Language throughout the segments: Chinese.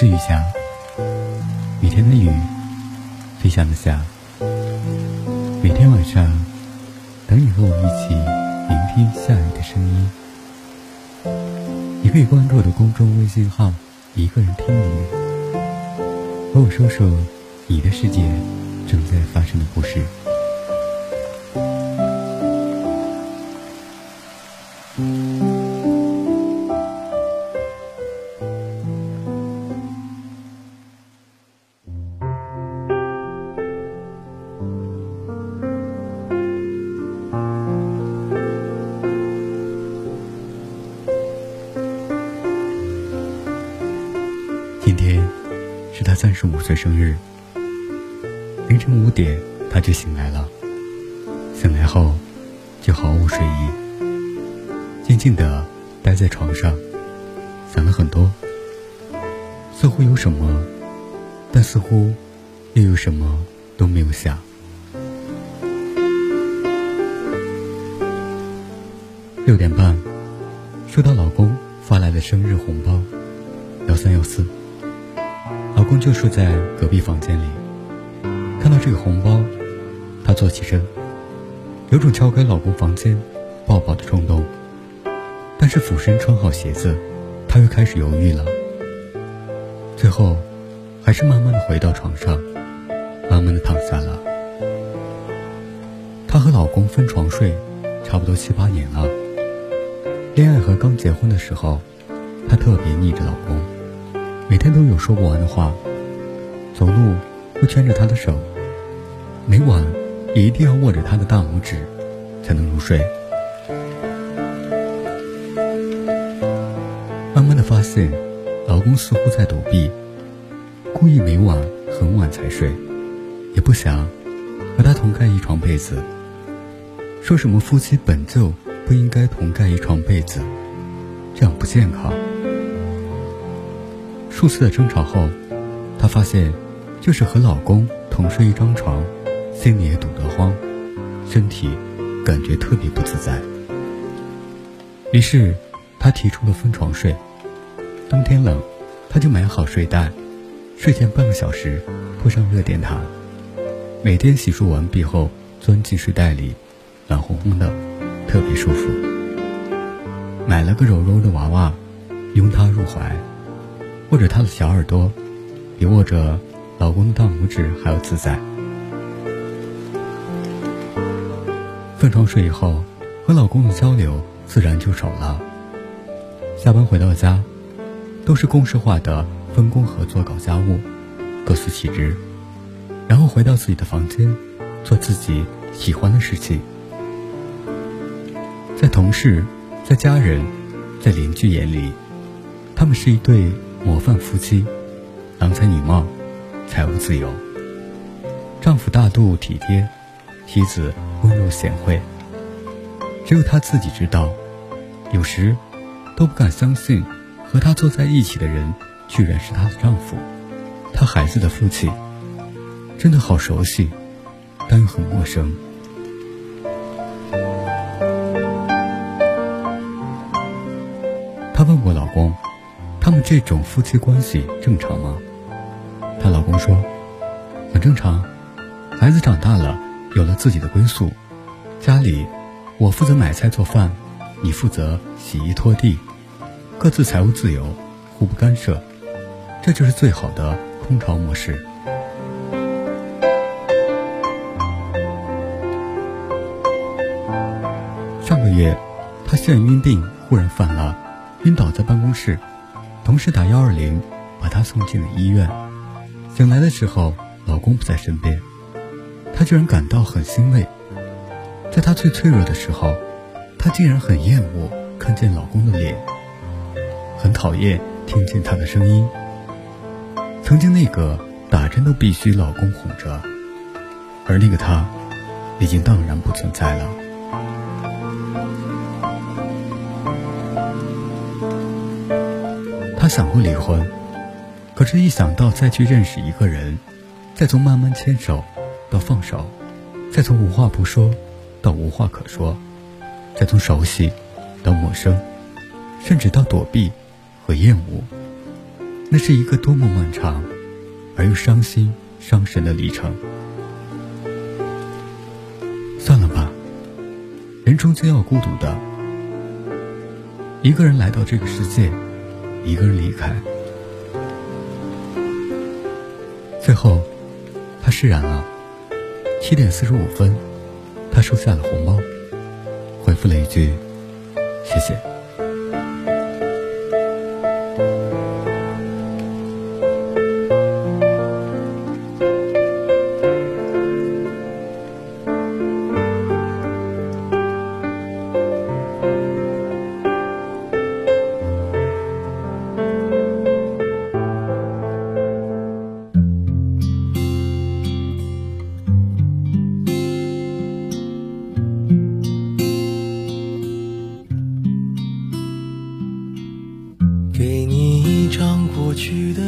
是雨霞，雨天的雨，飞翔的霞。每天晚上，等你和我一起聆听下雨的声音。你可以关注我的公众微信号“一个人听雨”，和我说说你的世界正在发生的故事。今天是他三十五岁生日。凌晨五点，他就醒来了。醒来后，就毫无睡意，静静的待在床上，想了很多。似乎有什么，但似乎又有什么都没有想。六点半，收到老公发来的生日红包，幺三幺四。公就睡在隔壁房间里，看到这个红包，他坐起身，有种敲开老公房间抱抱的冲动。但是俯身穿好鞋子，她又开始犹豫了。最后，还是慢慢的回到床上，慢慢的躺下了。她和老公分床睡，差不多七八年了。恋爱和刚结婚的时候，她特别腻着老公。每天都有说不完的话，走路会牵着他的手，每晚也一定要握着他的大拇指才能入睡。慢慢的发现，老公似乎在躲避，故意每晚很晚才睡，也不想和他同盖一床被子。说什么夫妻本就不应该同盖一床被子，这样不健康。数次的争吵后，她发现，就是和老公同睡一张床，心里也堵得慌，身体感觉特别不自在。于是，她提出了分床睡。冬天冷，她就买好睡袋，睡前半个小时铺上热电毯，每天洗漱完毕后钻进睡袋里，暖烘烘的，特别舒服。买了个柔柔的娃娃，拥她入怀。握着她的小耳朵，比握着老公的大拇指还要自在。分床睡以后，和老公的交流自然就少了。下班回到家，都是公式化的分工合作搞家务，各司其职，然后回到自己的房间，做自己喜欢的事情。在同事、在家人、在邻居眼里，他们是一对。模范夫妻，郎才女貌，财务自由。丈夫大度体贴，妻子温柔贤惠。只有她自己知道，有时都不敢相信，和她坐在一起的人居然是她的丈夫，她孩子的父亲。真的好熟悉，但又很陌生。她问过老公。他们这种夫妻关系正常吗？她老公说，很正常。孩子长大了，有了自己的归宿，家里我负责买菜做饭，你负责洗衣拖地，各自财务自由，互不干涉，这就是最好的空巢模式。上个月，她眩晕病忽然犯了，晕倒在办公室。同事打幺二零，把她送进了医院。醒来的时候，老公不在身边，她居然感到很欣慰。在她最脆弱的时候，她竟然很厌恶看见老公的脸，很讨厌听见他的声音。曾经那个打针都必须老公哄着，而那个他，已经荡然不存在了。想过离婚，可是，一想到再去认识一个人，再从慢慢牵手到放手，再从无话不说到无话可说，再从熟悉到陌生，甚至到躲避和厌恶，那是一个多么漫长而又伤心伤神的历程。算了吧，人终究要孤独的，一个人来到这个世界，一个人离开。最后，他释然了。七点四十五分，他收下了红包，回复了一句：“谢谢。”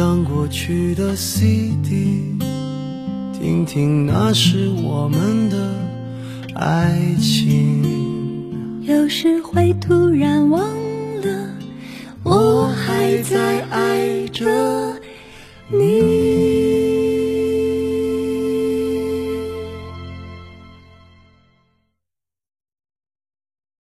张过去的 CD，听听那时我们的爱情。有时会突然忘了，我还在爱着你。